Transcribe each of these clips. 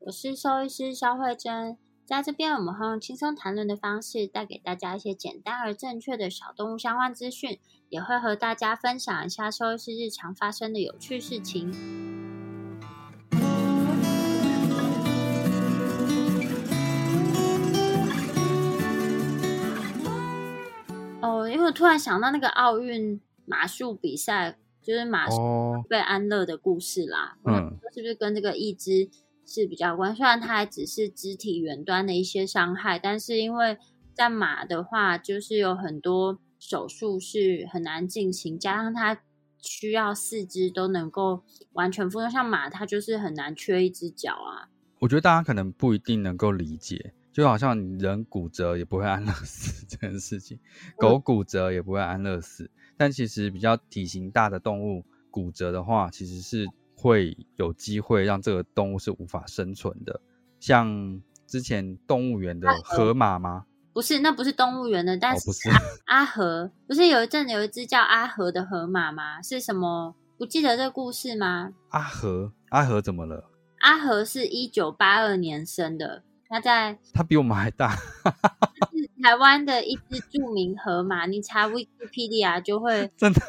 我是兽医师肖慧珍。在这边，我们会用轻松谈论的方式，带给大家一些简单而正确的小动物相关资讯，也会和大家分享一下兽医师日常发生的有趣事情。哦，因为我突然想到那个奥运马术比赛，就是马术被安乐的故事啦。嗯，是不是跟这个义肢？是比较关，虽然它还只是肢体远端的一些伤害，但是因为在马的话，就是有很多手术是很难进行，加上它需要四肢都能够完全复用，像马它就是很难缺一只脚啊。我觉得大家可能不一定能够理解，就好像人骨折也不会安乐死这件事情，狗骨折也不会安乐死，但其实比较体型大的动物骨折的话，其实是。会有机会让这个动物是无法生存的，像之前动物园的河马吗？不是，那不是动物园的，但是 阿和不是有一阵有一只叫阿和的河马吗？是什么？不记得这故事吗？阿和，阿和怎么了？阿和是一九八二年生的，他在他比我们还大，是台湾的一只著名河马，你查 Wikipedia 就会真的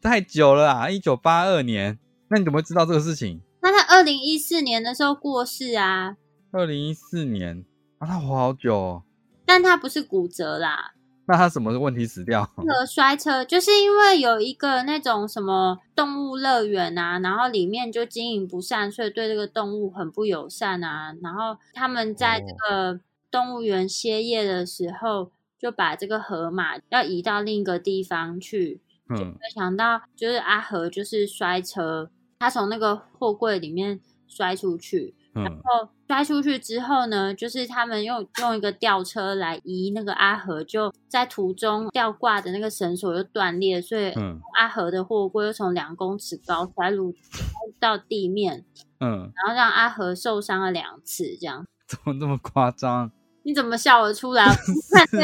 太久了啊，一九八二年。那你怎么会知道这个事情？那他二零一四年的时候过世啊。二零一四年啊，他活好久。哦。但他不是骨折啦。那他什么问题死掉？那个摔车，就是因为有一个那种什么动物乐园啊，然后里面就经营不善，所以对这个动物很不友善啊。然后他们在这个动物园歇业的时候，就把这个河马要移到另一个地方去。嗯，没想到就是阿和就是摔车。他从那个货柜里面摔出去，然后摔出去之后呢，就是他们用用一个吊车来移那个阿和，就在途中吊挂的那个绳索又断裂，所以阿和的货柜又从两公尺高摔入到地面，嗯，然后让阿和受伤了两次，这样怎么那么夸张？你怎么笑得出来？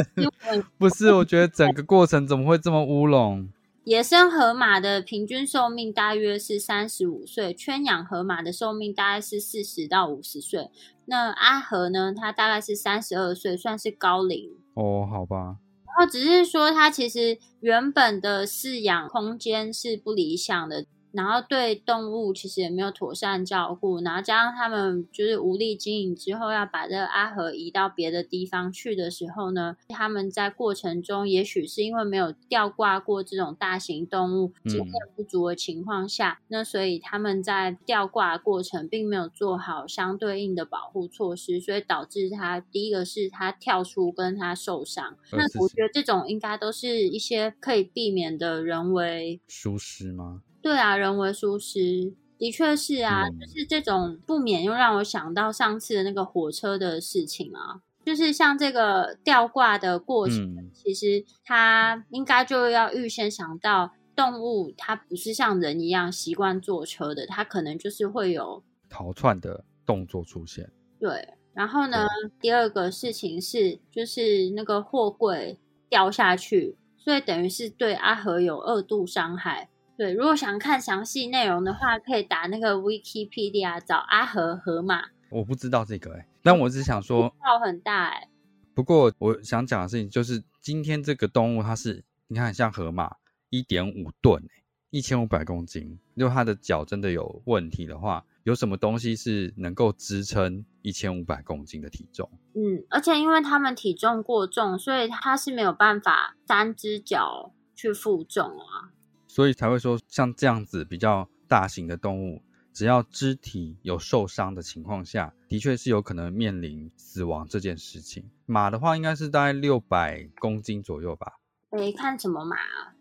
不是，我觉得整个过程怎么会这么乌龙？野生河马的平均寿命大约是三十五岁，圈养河马的寿命大概是四十到五十岁。那阿和呢？他大概是三十二岁，算是高龄哦。好吧。然后只是说，它其实原本的饲养空间是不理想的。然后对动物其实也没有妥善照顾，然后加上他们就是无力经营之后，要把这个阿和移到别的地方去的时候呢，他们在过程中也许是因为没有吊挂过这种大型动物经验不足的情况下，那所以他们在吊挂过程并没有做好相对应的保护措施，所以导致他第一个是他跳出跟他受伤。那我觉得这种应该都是一些可以避免的人为疏失吗？对啊，人为疏失的确是啊，就是这种不免又让我想到上次的那个火车的事情啊，就是像这个吊挂的过程，其实它应该就要预先想到动物它不是像人一样习惯坐车的，它可能就是会有逃窜的动作出现。对，然后呢，第二个事情是就是那个货柜掉下去，所以等于是对阿和有二度伤害。对，如果想看详细内容的话，可以打那个 Wikipedia 找阿和河马。我不知道这个哎，但我只想说，号很大哎。不过我想讲的事情就是，今天这个动物它是，你看像河马，一点五吨哎，一千五百公斤。如果它的脚真的有问题的话，有什么东西是能够支撑一千五百公斤的体重？嗯，而且因为它们体重过重，所以它是没有办法三只脚去负重啊。所以才会说，像这样子比较大型的动物，只要肢体有受伤的情况下，的确是有可能面临死亡这件事情。马的话，应该是大概六百公斤左右吧。诶，看什么马？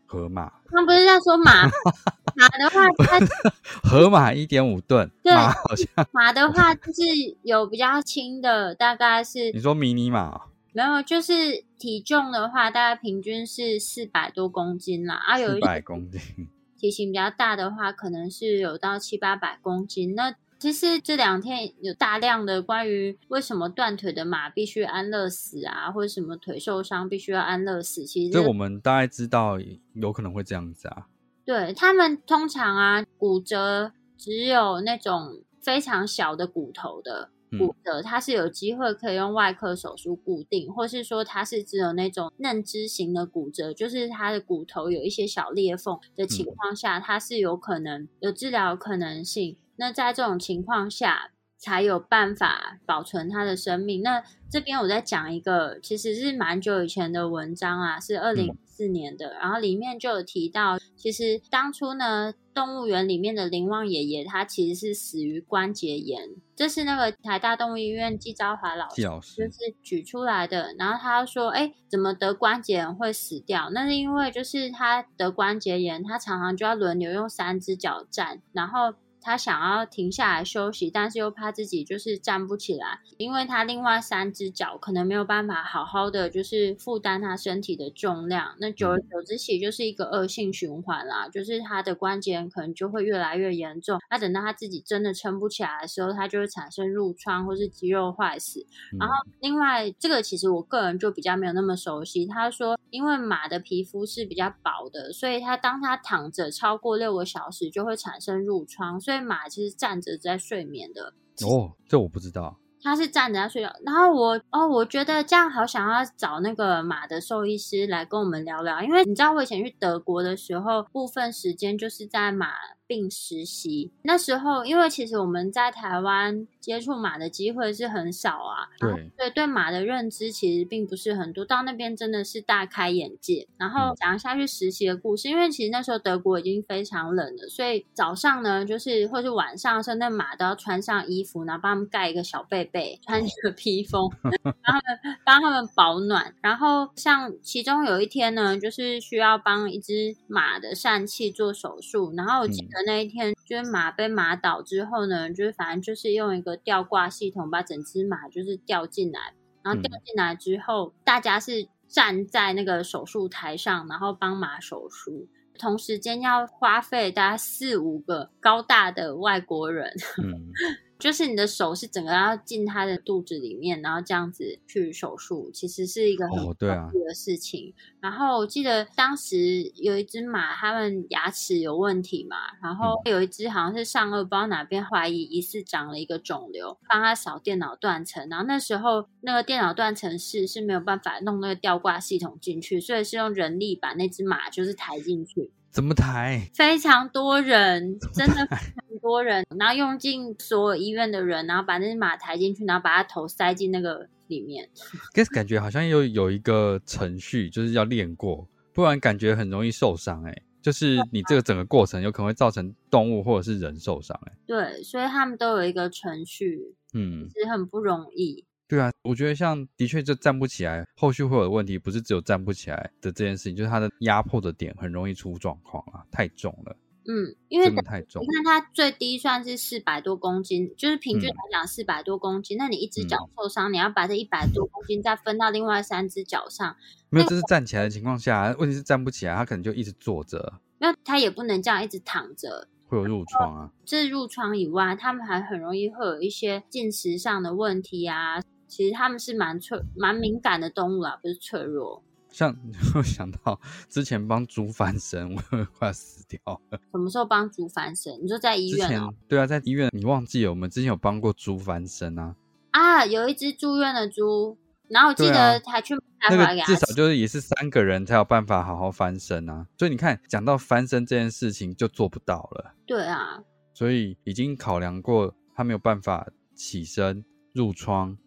河马。他不是在说马？马的话，它 河马一点五吨。对，马好像马的话就是有比较轻的，大概是你说迷你马，没有，就是体重的话，大概平均是四百多公斤啦。啊，有四一百公斤。体型比较大的话，可能是有到七八百公斤。那其实这两天有大量的关于为什么断腿的马必须安乐死啊，或者什么腿受伤必须要安乐死，其实这我们大概知道有可能会这样子啊。对他们通常啊，骨折只有那种非常小的骨头的骨折，它是有机会可以用外科手术固定，或是说它是只有那种嫩枝型的骨折，就是它的骨头有一些小裂缝的情况下，它是有可能有治疗可能性。那在这种情况下，才有办法保存它的生命。那这边我在讲一个，其实是蛮久以前的文章啊，是二零四年的，然后里面就有提到，其实当初呢，动物园里面的林旺爷爷他其实是死于关节炎，这是那个台大动物医院季昭华老师就是举出来的。然后他说，哎，怎么得关节炎会死掉？那是因为就是他得关节炎，他常常就要轮流用三只脚站，然后。他想要停下来休息，但是又怕自己就是站不起来，因为他另外三只脚可能没有办法好好的就是负担他身体的重量。那久而久之起就是一个恶性循环啦，就是他的关节可能就会越来越严重。那等到他自己真的撑不起来的时候，他就会产生褥疮或是肌肉坏死。然后另外这个其实我个人就比较没有那么熟悉。他说，因为马的皮肤是比较薄的，所以他当他躺着超过六个小时就会产生褥疮，所以。马其实站着在睡眠的哦，这我不知道。他是站着在睡觉，然后我哦，我觉得这样好想要找那个马的兽医师来跟我们聊聊，因为你知道我以前去德国的时候，部分时间就是在马。并实习那时候，因为其实我们在台湾接触马的机会是很少啊，对对，对马的认知其实并不是很多。到那边真的是大开眼界。然后讲一下去实习的故事，因为其实那时候德国已经非常冷了，所以早上呢，就是或是晚上的时候，那马都要穿上衣服，然后帮他们盖一个小被被，穿一个披风，帮他们帮他们保暖。然后像其中有一天呢，就是需要帮一只马的疝气做手术，然后我记得。的那一天，就是马被马倒之后呢，就是反正就是用一个吊挂系统把整只马就是吊进来，然后吊进来之后，大家是站在那个手术台上，然后帮马手术，同时间要花费大概四五个高大的外国人。就是你的手是整个要进他的肚子里面，然后这样子去手术，其实是一个很恐怖的事情。然后我记得当时有一只马，他们牙齿有问题嘛，然后有一只好像是上颚不知道哪边怀疑疑似长了一个肿瘤，帮他扫电脑断层。然后那时候那个电脑断层室是没有办法弄那个吊挂系统进去，所以是用人力把那只马就是抬进去。怎么抬？非常多人，真的非常多人，然后用尽所有医院的人，然后把那只马抬进去，然后把它头塞进那个里面。可是感觉好像有有一个程序，就是要练过，不然感觉很容易受伤。哎，就是你这个整个过程有可能会造成动物或者是人受伤。哎，对，所以他们都有一个程序，嗯，其实很不容易。对啊，我觉得像的确就站不起来，后续会有问题，不是只有站不起来的这件事情，就是他的压迫的点很容易出状况啊，太重了。嗯，因为太重。你看他最低算是四百多公斤，就是平均来讲四百多公斤。那你一只脚受伤，你要把这一百多公斤再分到另外三只脚上。没有，这是站起来的情况下，问题是站不起来，他可能就一直坐着。那他也不能这样一直躺着，会有褥疮啊。这褥疮以外，他们还很容易会有一些进食上的问题啊。其实他们是蛮脆、蛮敏感的动物啊，不是脆弱。像我想到之前帮猪翻身，我快要死掉了。什么时候帮猪翻身？你说在医院啊？对啊，在医院。你忘记了？我们之前有帮过猪翻身啊？啊，有一只住院的猪，然后我记得还去那个至少就是也是三个人才有办法好好翻身啊。所以你看，讲到翻身这件事情就做不到了。对啊。所以已经考量过它没有办法起身、入窗、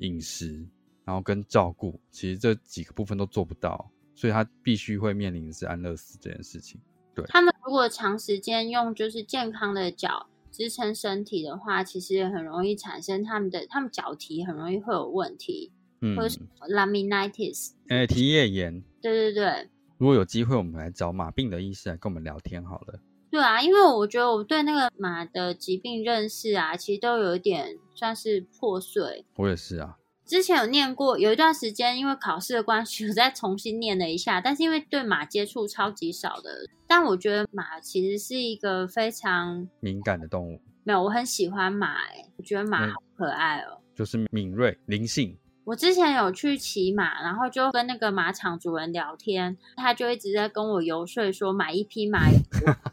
饮食，然后跟照顾，其实这几个部分都做不到，所以他必须会面临的是安乐死这件事情。对，他们如果长时间用就是健康的脚支撑身体的话，其实也很容易产生他们的他们脚蹄很容易会有问题，嗯或者是 laminitis。哎，蹄叶炎，对对对。如果有机会，我们来找马病的医师来跟我们聊天好了。对啊，因为我觉得我对那个马的疾病认识啊，其实都有一点算是破碎。我也是啊，之前有念过，有一段时间因为考试的关系，我再重新念了一下。但是因为对马接触超级少的，但我觉得马其实是一个非常敏感的动物，没有，我很喜欢马、欸，我觉得马嗯好可爱哦、就是敏锐、灵性。我之前有去骑马，然后就跟那个马场主人聊天，他就一直在跟我游说说买一匹马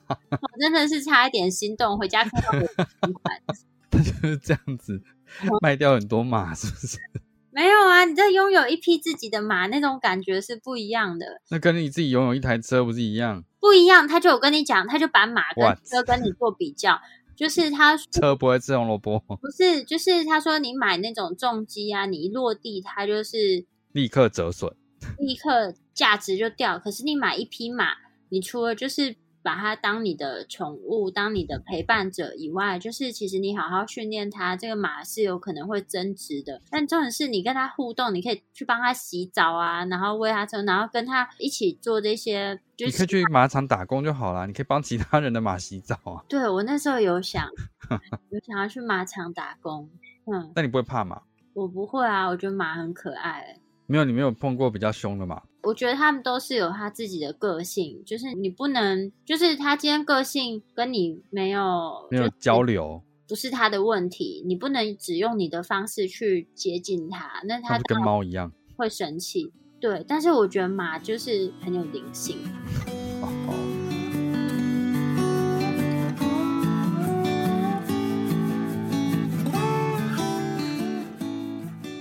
我真的是差一点心动，回家看到我的存款。他就是这样子，卖掉很多马，是不是？没有啊，你这拥有一匹自己的马，那种感觉是不一样的，那跟你自己拥有一台车不是一样？不一样。他就有跟你讲，他就把马跟车跟你做比较，就是 他车不会吃红萝卜，不是，就是他说你买那种重机啊，你一落地它就是立刻折损。立刻价值就掉。可是你买一匹马，你除了就是把它当你的宠物、当你的陪伴者以外，就是其实你好好训练它，这个马是有可能会增值的。但重点是你跟它互动，你可以去帮它洗澡啊，然后喂它吃，然后跟它一起做这些，就是你可以去马场打工就好啦，你可以帮其他人的马洗澡啊。对我那时候有想，有想要去马场打工。嗯，那你不会怕马？我不会啊，我觉得马很可爱。没有，你没有碰过比较凶的嘛。我觉得他们都是有他自己的个性，就是你不能，就是他今天个性跟你没有没有交，流，不是他的问题，你不能只用你的方式去接近他，那他跟猫一样。会生气。对，但是我觉得马就是很有灵性。哦哦，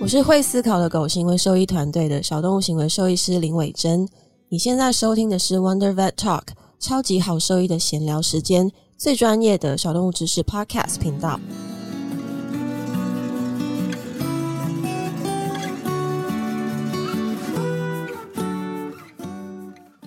我是会思考的狗行为兽医团队的小动物行为兽医师林伟珍。你现在收听的是 Wonder Vet Talk 超级好兽医的闲聊时间，最专业的小动物知识 Podcast 频道。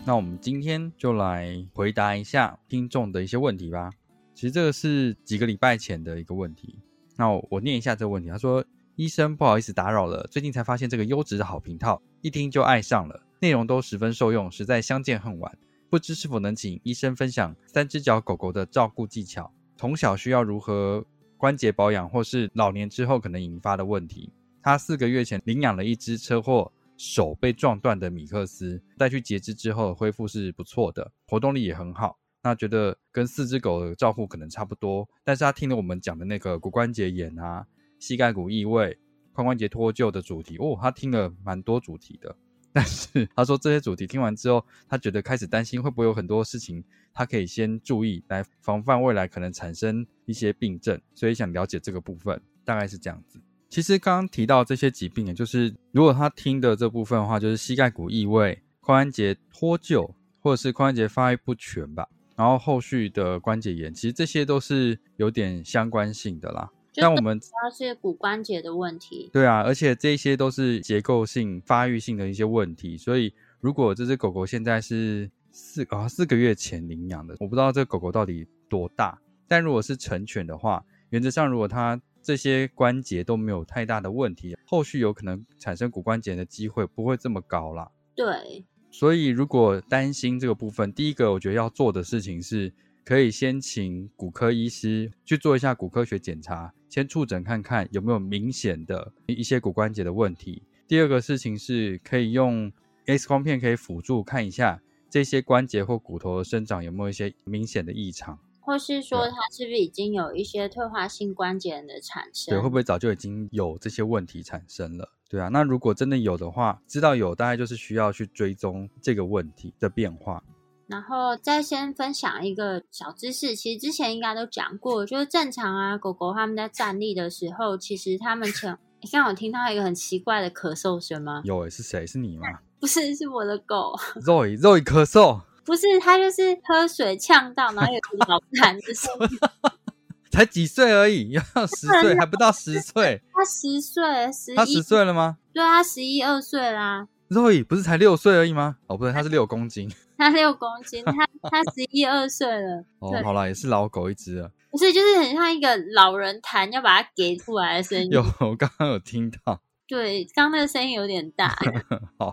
那我们今天就来回答一下听众的一些问题吧。其实这个是几个礼拜前的一个问题。那我我念一下这个问题。他说：“医生，不好意思打扰了，最近才发现这个优质的好频道，一听就爱上了，内容都十分受用，实在相见恨晚。不知是否能请医生分享三只脚狗狗的照顾技巧，从小需要如何关节保养，或是老年之后可能引发的问题。他四个月前领养了一只车祸手被撞断的米克斯，带去截肢之后恢复是不错的，活动力也很好。那觉得跟四只狗的照顾可能差不多，但是他听了我们讲的那个骨关节炎啊、膝盖骨异位、髋关节脱臼的主题，哦，他听了蛮多主题的。但是他说这些主题听完之后，他觉得开始担心会不会有很多事情，他可以先注意来防范未来可能产生一些病症，所以想了解这个部分，大概是这样子。其实刚刚提到这些疾病，也就是如果他听的这部分的话，就是膝盖骨异位、髋关节脱臼，或者是髋关节发育不全吧，然后后续的关节炎，其实这些都是有点相关性的啦。就但我们主要是骨关节的问题。对啊，而且这些都是结构性、发育性的一些问题，所以如果这只狗狗现在是四啊四个月前领养的，我不知道这狗狗到底多大，但如果是成犬的话，原则上如果它这些关节都没有太大的问题，后续有可能产生骨关节的机会不会这么高啦。对，所以如果担心这个部分，第一个我觉得要做的事情是，可以先请骨科医师去做一下骨科学检查，先触诊看看有没有明显的一些骨关节的问题。第二个事情是可以用 X 光片可以辅助看一下这些关节或骨头的生长有没有一些明显的异常，或是说它是不是已经有一些退化性关节炎的产生？对，会不会早就已经有这些问题产生了？对啊，那如果真的有的话，知道有大概就是需要去追踪这个问题的变化。然后再先分享一个小知识，其实之前应该都讲过，就是正常啊，狗狗它们在站立的时候，其实它们前，你刚刚有听到一个很奇怪的咳嗽声吗？有诶，是谁？是你吗 不是，是我的狗，？Zoe Zoe 咳嗽。不是，它就是喝水呛到，然后有老痰的声音。才才几岁而已，要十岁还不到十岁，他十岁，十他十一，岁了吗？对啊，十一二岁啦，Zoe 不是才六岁而已吗？哦，不对，他是六公斤。他六公斤，他他十一二岁了，哦，好啦，也是老狗一只啊。不是，就是很像一个老人弹要把它给出来的声音。有，我刚刚有听到。对，刚刚那个声音有点大。好，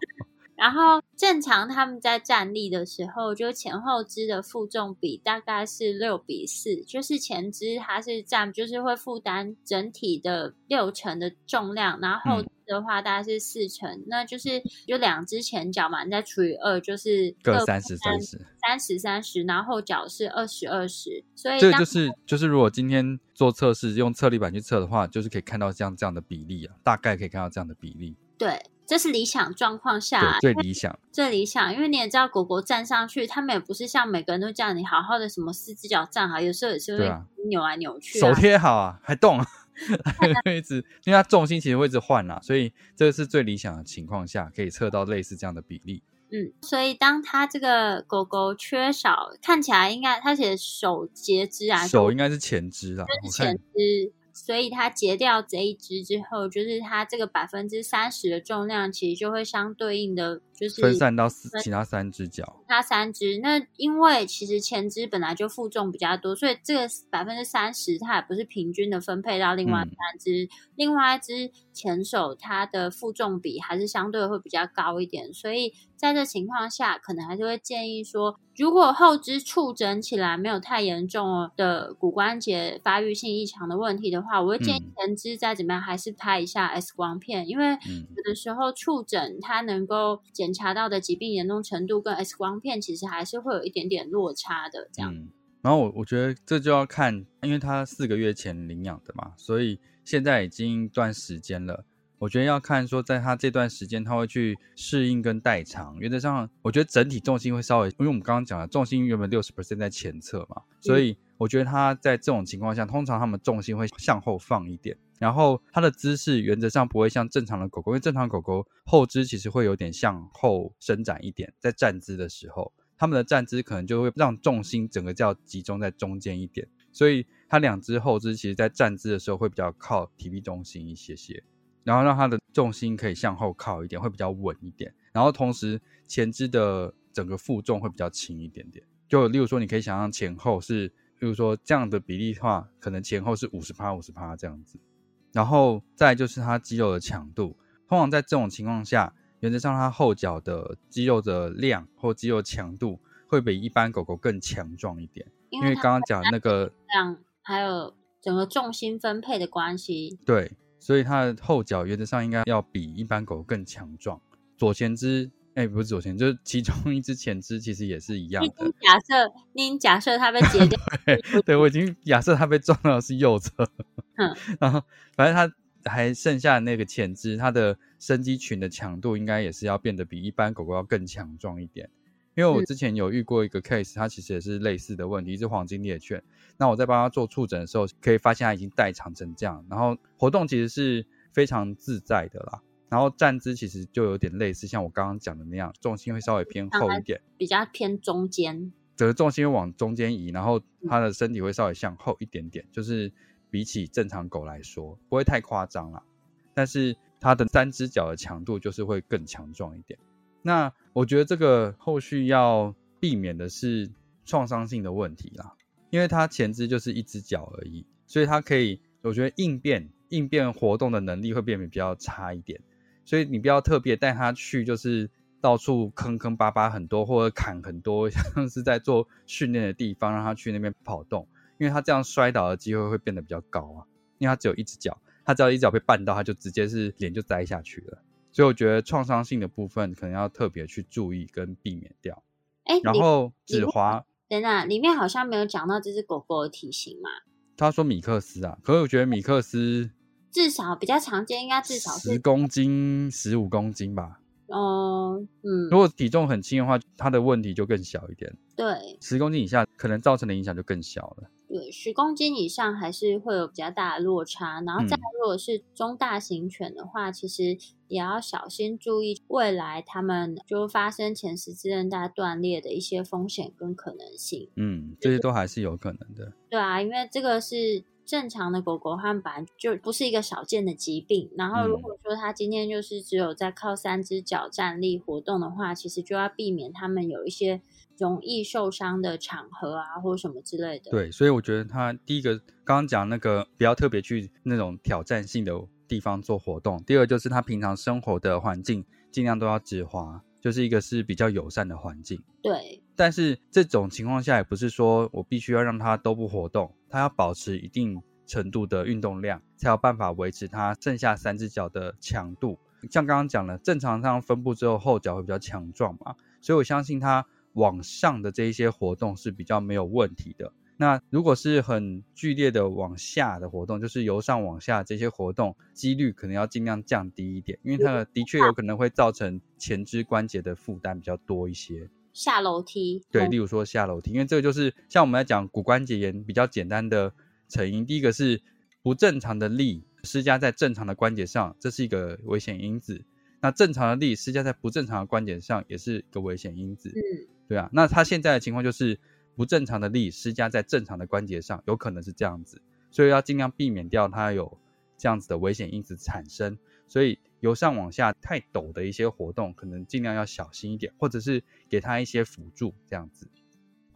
然后正常他们在站立的时候，就前后肢的负重比大概是六比四，就是前肢它是占，就是会负担整体的六成的重量，然后的话大概是四成，那就是就两只前脚嘛，你再除以二，就是各三十三十。三十三十，然后后脚是二十二十，所以当这个就是就是，如果今天做测试用测力板去测的话，就是可以看到像这样的比例啊，大概可以看到这样的比例。对，这是理想状况下对，最理想。最理想，因为你也知道，狗狗站上去，他们也不是像每个人都叫你好好的什么四只脚站好，有时候也是会扭来扭去、手啊。贴好啊，还动，还一直，因为它重心其实会一直换啦，所以这个是最理想的情况下，可以测到类似这样的比例。嗯，所以当它这个狗狗缺少，看起来应该它写手截肢啊，手应该是前肢啦，就是前肢，所以它截掉这一只之后，就是它这个百分之三十的重量，其实就会相对应的就是分散到四其他三只脚。其他三只，那因为其实前肢本来就负重比较多，所以这个百分之三十它也不是平均的分配到另外嗯。三只，另外一只前手它的负重比还是相对会比较高一点，所以在这情况下，可能还是会建议说，如果后肢触诊起来没有太严重的骨关节发育性异常的问题的话，我会建议嗯。前肢再怎么样还是拍一下 X 光片，因为嗯。有的时候触诊它能够检查到的疾病严重程度跟 X 光片其实还是会有一点点落差的。这样，然后我我觉得这就要看，因为他四个月前领养的嘛，所以现在已经一段时间了。我觉得要看说，在它这段时间，它会去适应跟代偿。原则上，我觉得整体重心会稍微，因为我们刚刚讲了，重心原本六十 percent 在前侧嘛，所以我觉得它在这种情况下，通常它们重心会向后放一点，然后它的姿势原则上不会像正常的狗狗，因为正常狗狗后肢其实会有点向后伸展一点，在站姿的时候，它们的站姿可能就会让重心整个叫集中在中间一点，所以它两只后肢其实在站姿的时候会比较靠体壁中心一些些，然后让它的重心可以向后靠一点，会比较稳一点，然后同时前肢的整个负重会比较轻一点点。就例如说，你可以想象前后是，例如说这样的比例的话，可能前后是五十趴五十趴这样子，然后再就是它肌肉的强度，通常在这种情况下，原则上它后脚的肌肉的量或肌肉强度会比一般狗狗更强壮一点，因为刚刚讲那个量还有整个重心分配的关系。对，所以它的后脚原则上应该要比一般狗更强壮。左前肢，哎，不是左前，就是其中一只前肢其实也是一样的。假设，你假设它被截掉，对，对我已经假设它被撞到的是右侧，嗯，然后反正它还剩下那个前肢，它的伸肌群的强度应该也是要变得比一般狗狗要更强壮一点。因为我嗯之前有遇过一个 case，它其实也是类似的问题，一只黄金猎犬。那我在帮它做触诊的时候，可以发现它已经代偿成这样，然后活动其实是非常自在的啦。然后站姿其实就有点类似，像我刚刚讲的那样，重心会稍微偏后一点，比较偏中间。整个重心会往中间移，然后它的身体会稍微向后一点点，就是比起正常狗来说，不会太夸张啦。但是它的三只脚的强度就是会更强壮一点。那我觉得这个后续要避免的是创伤性的问题啦，因为它前肢就是一只脚而已，所以它可以，我觉得应变应变活动的能力会变得比较差一点。所以你不要特别带它去，就是到处坑坑巴巴很多，或者砍很多，像是在做训练的地方，让它去那边跑动，因为它这样摔倒的机会会变得比较高啊。因为它只有一只脚，它只要一脚被绊到，它就直接是脸就栽下去了。所以我觉得创伤性的部分可能要特别去注意跟避免掉。哎，里然后里面指滑，等等，里面好像没有讲到这只狗狗的体型嘛？他说米克斯啊，可是我觉得米克斯至少比较常见，应该至少是，十公斤、十五公斤吧。哦，嗯如，果体重很轻的话，它的问题就更小一点。对十公斤以下，可能造成的影响就更小了。对，十公斤以上还是会有比较大的落差。然后再嗯如果是中大型犬的话，其实也要小心注意未来它们就发生前十字韧带断裂的一些风险跟可能性。嗯，这些都还是有可能的。对啊，因为这个是正常的狗狗它们本来就不是一个少见的疾病。然后如果说它今天就是只有在靠三只脚站立活动的话，其实就要避免它们有一些容易受伤的场合啊，或者什么之类的。对，所以我觉得它第一个刚刚讲那个不要特别去那种挑战性的地方做活动，第二就是它平常生活的环境尽量都要止滑。就是一个是比较友善的环境，对。但是这种情况下，也不是说我必须要让它都不活动，它要保持一定程度的运动量，才有办法维持它剩下三只脚的强度。像刚刚讲了，正常上分布之后，后脚会比较强壮嘛，所以我相信它往上的这一些活动是比较没有问题的。那如果是很剧烈的往下的活动，就是由上往下这些活动，几率可能要尽量降低一点，因为它的确有可能会造成前肢关节的负担比较多一些。下楼梯，对，例如说下楼梯，因为这个就是像我们在讲骨关节炎比较简单的成因，第一个是不正常的力施加在正常的关节上，这是一个危险因子。那正常的力施加在不正常的关节上，也是一个危险因子。嗯，对啊。那他现在的情况就是。不正常的力施加在正常的关节上，有可能是这样子，所以要尽量避免掉它有这样子的危险因子产生。所以由上往下太陡的一些活动，可能尽量要小心一点，或者是给它一些辅助这样子。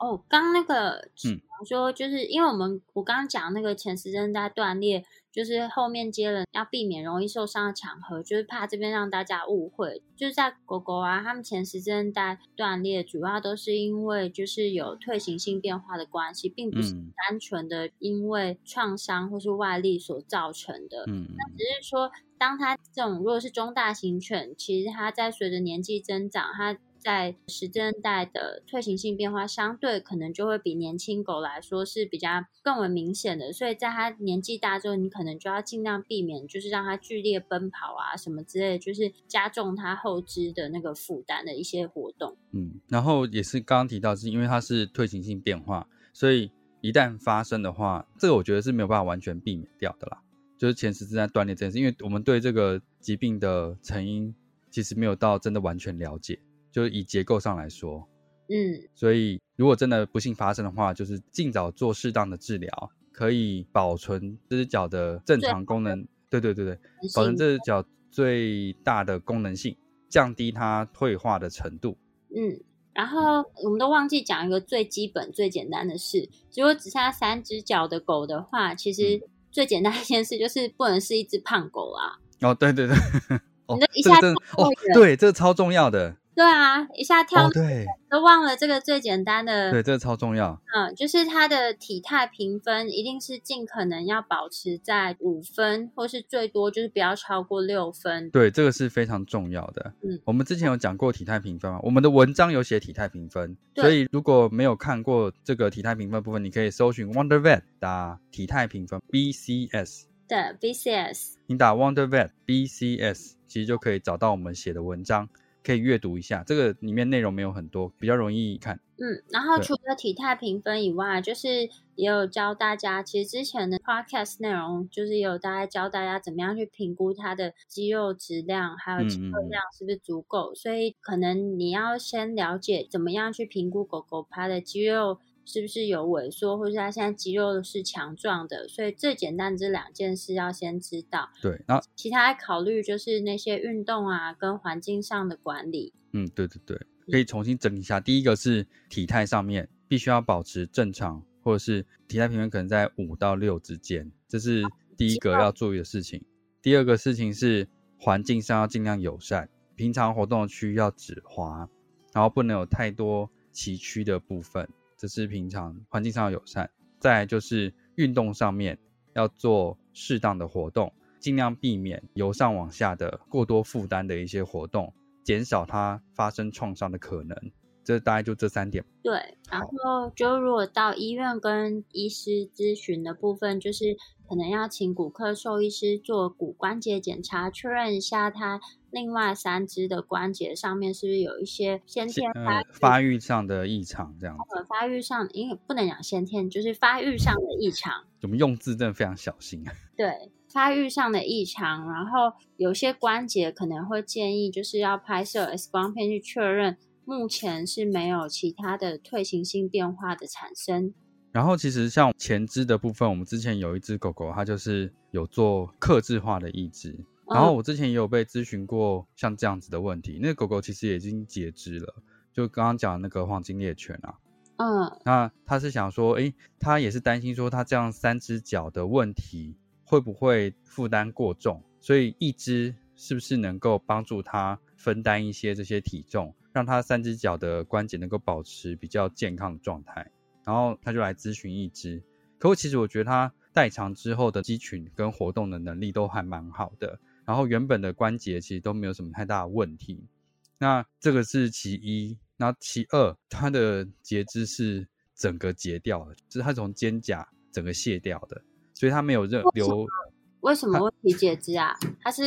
哦，刚那个，嗯，说就是因为我们我刚刚讲那个前十韧带断裂。就是后面接了，要避免容易受伤的场合，就是怕这边让大家误会。就是在狗狗啊，它们前十字韧带断裂，主要都是因为就是有退行性变化的关系，并不是单纯的因为创伤或是外力所造成的。嗯，那只是说，当它这种如果是中大型犬，其实它在随着年纪增长，它在时间带的退行性变化相对可能就会比年轻狗来说是比较更为明显的，所以在它年纪大之后，你可能就要尽量避免，就是让它剧烈奔跑啊什么之类，就是加重它后肢的那个负担的一些活动。嗯，然后也是刚刚提到，是因为它是退行性变化，所以一旦发生的话，这个我觉得是没有办法完全避免掉的啦。就是前十字在断裂这件事，因为我们对这个疾病的成因其实没有到真的完全了解。就是以结构上来说，嗯，所以如果真的不幸发生的话，就是尽早做适当的治疗，可以保存这只脚的正常功能。对对对对，保存这只脚最大的功能性，降低它退化的程度。嗯，然后我们都忘记讲一个最基本、最简单的事：如果只剩下三只脚的狗的话，其实最简单一件事就是不能是一只胖狗啊。哦，对对对，你的一下哦，对，这个超重要的。对啊，一下跳对，都忘了这个最简单的。对，这个超重要。嗯，就是它的体态评分一定是尽可能要保持在五分，或是最多就是不要超过六分。对，这个是非常重要的。嗯，我们之前有讲过体态评分嘛？我们的文章有写体态评分，所以如果没有看过这个体态评分部分，你可以搜寻 Wonder Vet 打体态评分 BCS。对，BCS。你打 Wonder Vet BCS，其实就可以找到我们写的文章。可以阅读一下，这个里面内容没有很多，比较容易看。嗯，然后除了体态评分以外，就是也有教大家，其实之前的 podcast 内容就是有大概教大家怎么样去评估它的肌肉质量，还有肌肉量是不是足够。所以可能你要先了解怎么样去评估狗狗它的肌肉。是不是有萎缩，或是他现在肌肉是强壮的？所以最简单这两件事要先知道。对，然后其他考虑就是那些运动啊，跟环境上的管理。嗯，对对对，可以重新整理一下。第一个是体态上面必须要保持正常，或者是体态平均可能在五到六之间，这是第一个要注意的事情。第二个事情是环境上要尽量友善，平常活动区要止滑，然后不能有太多崎岖的部分。只是平常环境上友善，再就是运动上面要做适当的活动，尽量避免由上往下的过多负担的一些活动，减少它发生创伤的可能。这大概就这三点。对，然后就如果到医院跟医师咨询的部分，就是可能要请骨科兽医师做骨关节检查，确认一下他。另外三只的关节上面是不是有一些先天发发育上的异常？这样子，发育上因为不能讲先天，就是发育上的异常。我们用字真的非常小心啊。对，发育上的异常，然后有些关节可能会建议就是要拍摄 X 光片去确认，目前是没有其他的退行性变化的产生。然后其实像前肢的部分，我们之前有一只狗狗，它就是有做克制化的义肢。然后我之前也有被咨询过像这样子的问题，那个狗狗其实也已经截肢了，就刚刚讲的那个黄金猎犬啊。嗯，那他是想说，诶，他也是担心说他这样三只脚的问题会不会负担过重，所以一只是不是能够帮助他分担一些这些体重，让他三只脚的关节能够保持比较健康的状态。然后他就来咨询一只，可我其实我觉得他代偿之后的肌群跟活动的能力都还蛮好的，然后原本的关节其实都没有什么太大的问题。那这个是其一，那其二，他的截肢是整个截掉了，就是他从肩胛整个卸掉的，所以他没有任留。为什么会提截肢啊？它是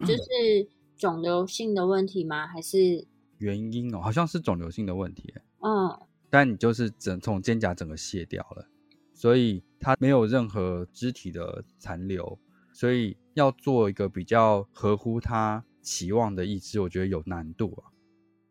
就是肿瘤性的问题吗？还是原因哦？好像是肿瘤性的问题。嗯。但你就是整从肩胛整个卸掉了，所以它没有任何肢体的残留，所以要做一个比较合乎他期望的义肢，我觉得有难度啊。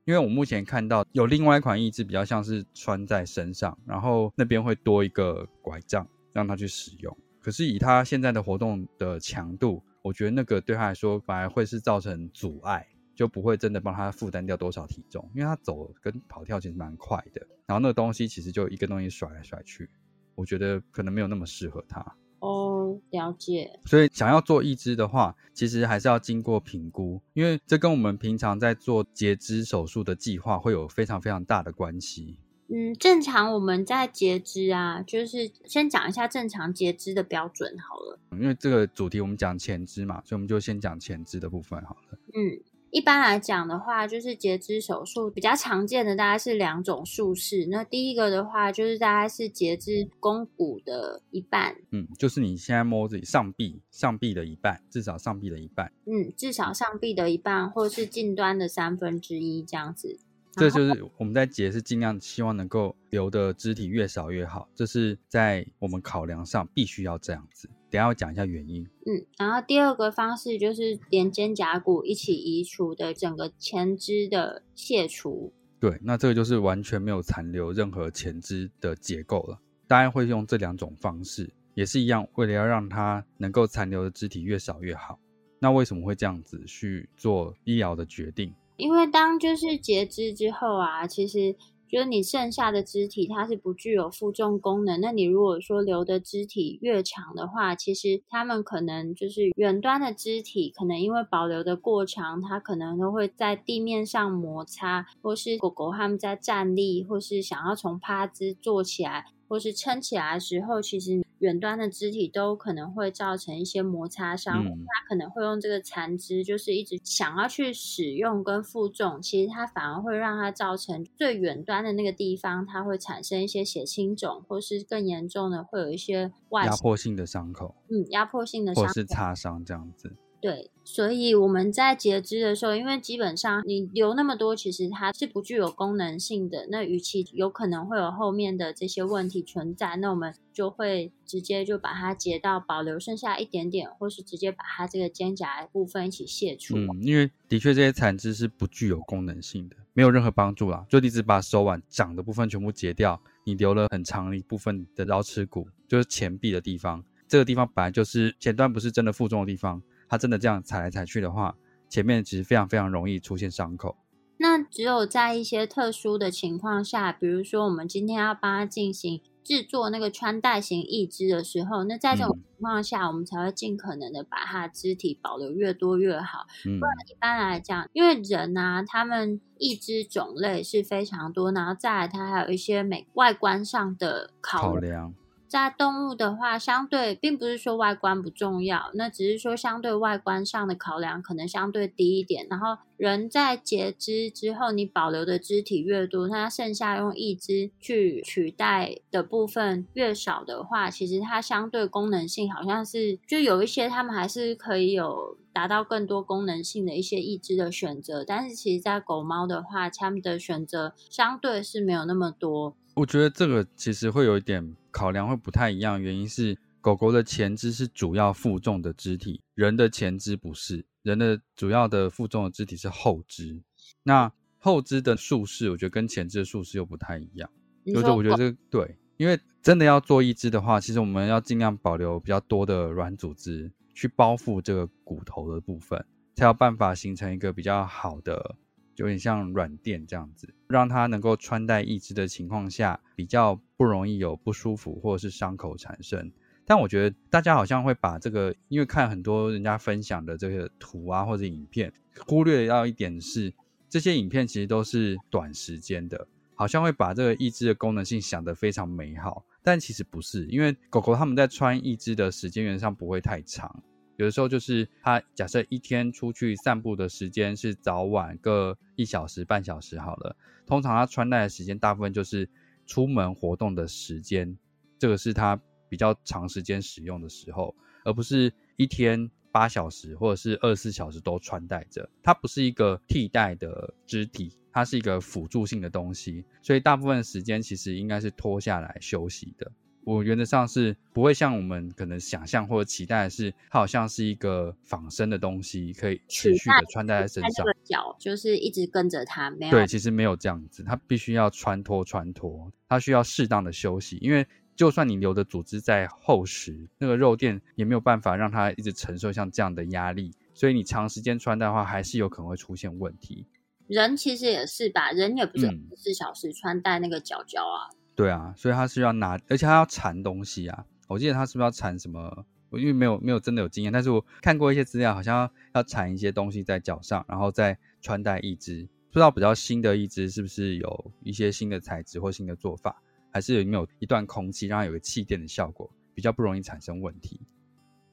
因为我目前看到有另外一款义肢比较像是穿在身上，然后那边会多一个拐杖让他去使用。可是以他现在的活动的强度，我觉得那个对他来说反而会是造成阻碍。就不会真的帮他负担掉多少体重，因为他走跟跑跳其实蛮快的，然后那个东西其实就一个东西甩来甩去，我觉得可能没有那么适合他。哦，了解。所以想要做义肢的话，其实还是要经过评估，因为这跟我们平常在做截肢手术的计划会有非常非常大的关系。嗯，正常我们在截肢啊，就是先讲一下正常截肢的标准好了。因为这个主题我们讲前肢嘛，所以我们就先讲前肢的部分好了。嗯。一般来讲的话，就是截肢手术比较常见的大概是两种术式。那第一个的话，就是大概是截肢肱骨的一半，嗯，就是你现在摸自己上臂，上臂的一半，至少上臂的一半，嗯，至少上臂的一半，或者是近端的三分之一这样子。这就是我们在截是尽量希望能够留的肢体越少越好，这是在我们考量上必须要这样子。等下我讲一下原因。嗯，然后第二个方式就是连肩胛骨一起移除的整个前肢的卸除。对，那这个就是完全没有残留任何前肢的结构了。大家会用这两种方式，也是一样，为了要让它能够残留的肢体越少越好。那为什么会这样子去做医疗的决定？因为当就是截肢之后啊，其实就是你剩下的肢体它是不具有负重功能。那你如果说留的肢体越长的话，其实它们可能就是远端的肢体，可能因为保留的过长，它可能都会在地面上摩擦，或是狗狗它们在站立，或是想要从趴姿坐起来。或是撑起来的时候，其实远端的肢体都可能会造成一些摩擦伤。它可能会用这个残肢，就是一直想要去使用跟负重，其实它反而会让它造成最远端的那个地方，它会产生一些血清肿，或是更严重的会有一些外压迫性的伤口。嗯，压迫性的伤，或是擦伤这样子。对，所以我们在截肢的时候，因为基本上你留那么多，其实它是不具有功能性的。那与其有可能会有后面的这些问题存在，那我们就会直接就把它截到保留剩下一点点，或是直接把它这个肩胛部分一起卸除。嗯，因为的确这些残肢是不具有功能性的，没有任何帮助啦。就你只把手腕长的部分全部截掉，你留了很长一部分的桡尺骨，就是前臂的地方。这个地方本来就是前端不是真的负重的地方。他真的这样踩来踩去的话，前面其实非常非常容易出现伤口。那只有在一些特殊的情况下，比如说我们今天要帮它进行制作那个穿戴型义肢的时候，那在这种情况下，我们才会尽可能的把他肢体保留越多越好。不然一般来讲，因为人啊，他们义肢种类是非常多，然后再来他还有一些美外观上的考量。在动物的话，相对并不是说外观不重要，那只是说相对外观上的考量可能相对低一点。然后人在截肢之后，你保留的肢体越多，那剩下用义肢去取代的部分越少的话，其实它相对功能性好像是就有一些他们还是可以有达到更多功能性的一些义肢的选择。但是其实，在狗猫的话，他们的选择相对是没有那么多。我觉得这个其实会有一点。考量会不太一样，原因是狗狗的前肢是主要负重的肢体，人的前肢不是，人的主要的负重的肢体是后肢。那后肢的术式，我觉得跟前肢的术式又不太一样。就是我觉得这对因为真的要做一只的话，其实我们要尽量保留比较多的软组织去包覆这个骨头的部分，才有办法形成一个比较好的，有点像软垫这样子，让它能够穿戴义肢的情况下，比较不容易有不舒服或者是伤口产生。但我觉得大家好像会把这个，因为看很多人家分享的这个图啊或者影片，忽略到一点是，这些影片其实都是短时间的。好像会把这个义肢的功能性想得非常美好，但其实不是，因为狗狗它们在穿义肢的时间原则上不会太长，有的时候就是他假设一天出去散步的时间是早晚各一小时半小时好了，通常他穿戴的时间大部分就是出门活动的时间，这个是他比较长时间使用的时候，而不是一天八小时或者是二十四小时都穿戴着，它不是一个替代的肢体。它是一个辅助性的东西，所以大部分时间其实应该是脱下来休息的。我原则上是不会像我们可能想象或者期待的是，它好像是一个仿生的东西，可以持续的穿戴在身上。脚就是一直跟着它，没有对，其实没有这样子，它必须要穿脱穿脱，它需要适当的休息，因为就算你留的组织再厚实，那个肉垫也没有办法让它一直承受像这样的压力，所以你长时间穿戴的话，还是有可能会出现问题。人其实也是吧，人也不是二十四小时穿戴那个脚脚啊。对啊，所以他是要拿，而且他要缠东西啊。我记得他是不是要缠什么？我因为没有没有真的有经验，但是我看过一些资料，好像要缠一些东西在脚上，然后再穿戴一只。不知道比较新的一只是不是有一些新的材质或新的做法，还是有没有一段空气让它有个气垫的效果，比较不容易产生问题。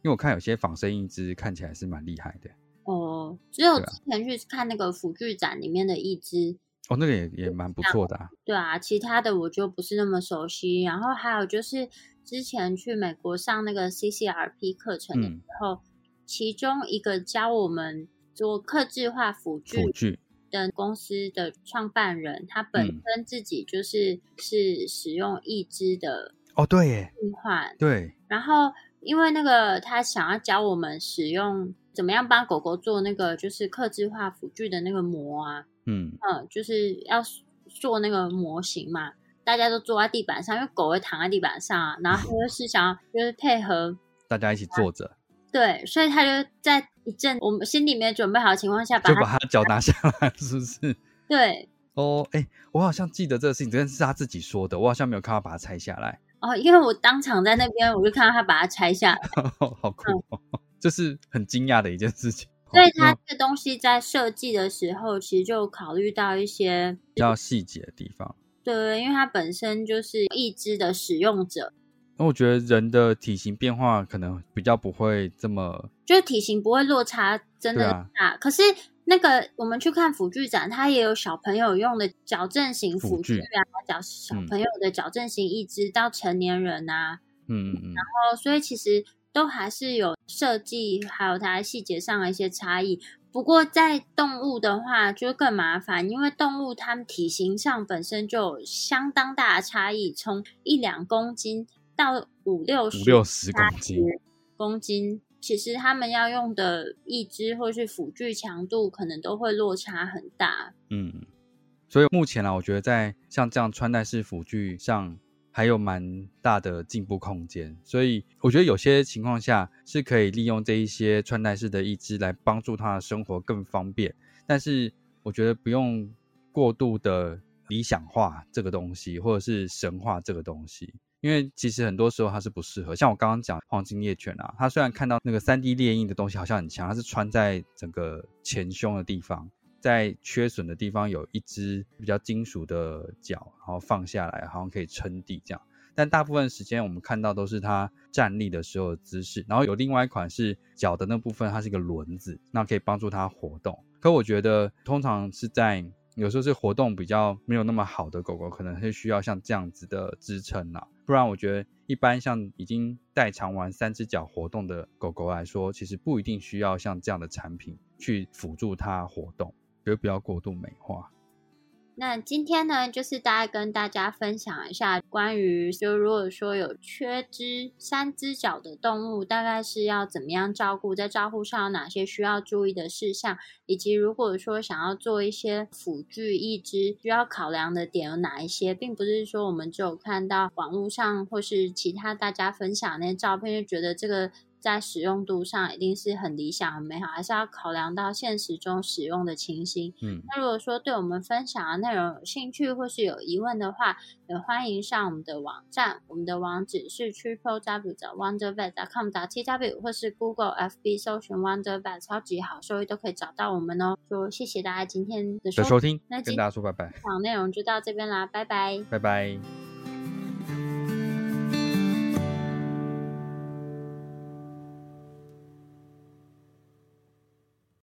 因为我看有些仿生一只看起来是蛮厉害的。哦，只有之前去看那个辅具展里面的一只哦，那个也也蛮不错的。对啊，其他的我就不是那么熟悉。然后还有就是之前去美国上那个 CCRP 课程的时候，其中一个教我们做刻制化辅具的公司的创办人，他本身自己就是是使用一只的哦，对耶，替换对。然后因为那个他想要教我们使用。怎么样帮狗狗做那个就是刻制化辅具的那个模啊？嗯嗯，就是要做那个模型嘛。大家都坐在地板上，因为狗会躺在地板上啊。然后就是想要就是配合 大家一起坐着。对，所以他就在一阵我们心里面准备好的情况下，就把他脚拿下来，是不是？对。哦，哎，我好像记得这个事情，这是他自己说的。我好像没有看到把它拆下来。哦，因为我当场在那边，我就看到他把它拆下来。好酷。哦这是很惊讶的一件事情，所以它这东西在设计的时候，其实就考虑到一些比较细节的地方。对，因为它本身就是一只的使用者。那我觉得人的体型变化可能比较不会这么，就是体型不会落差真的大。可是那个我们去看辅具展，它也有小朋友用的矫正型辅具啊，矫小朋友的矫正型一只到成年人啊，嗯嗯嗯，然后所以其实。都还是有设计，还有它细节上的一些差异。不过在动物的话，就更麻烦，因为动物它们体型上本身就有相当大的差异，从一两公斤到五六十、五六十公斤，公斤，其实他们要用的义肢或是辅具强度，可能都会落差很大。嗯，所以目前呢，我觉得在像这样穿戴式辅具上。还有蛮大的进步空间，所以我觉得有些情况下是可以利用这一些穿戴式的义肢来帮助他的生活更方便。但是我觉得不用过度的理想化这个东西，或者是神化这个东西，因为其实很多时候它是不适合。像我刚刚讲黄金猎犬啊，它虽然看到那个三 D 猎印的东西好像很强，它是穿在整个前胸的地方。在缺损的地方有一只比较金属的脚，然后放下来，好像可以撑地这样。但大部分时间我们看到都是它站立的时候的姿势。然后有另外一款是脚的那部分，它是一个轮子，那可以帮助它活动。可我觉得通常是在有时候是活动比较没有那么好的狗狗，可能会需要像这样子的支撑啊。不然我觉得一般像已经代偿完三只脚活动的狗狗来说，其实不一定需要像这样的产品去辅助它活动。觉得不要过度美化。那今天呢，就是大概跟大家分享一下关于，就如果说有缺肢、三只脚的动物，大概是要怎么样照顾，在照顾上有哪些需要注意的事项，以及如果说想要做一些辅具义肢，需要考量的点有哪一些，并不是说我们只有看到网络上或是其他大家分享那些照片就觉得这个。在使用度上一定是很理想、很美好，还是要考量到现实中使用的情形。嗯，那如果说对我们分享的内容有兴趣或是有疑问的话，也欢迎上我们的网站，我们的网址是 triple w 的 wondervet com 的 t w 或是 Google FB 搜寻 wondervet 超级好收益都可以找到我们哦。就谢谢大家今天的收听，那跟大家说拜拜。好，内容就到这边啦，拜拜，拜拜。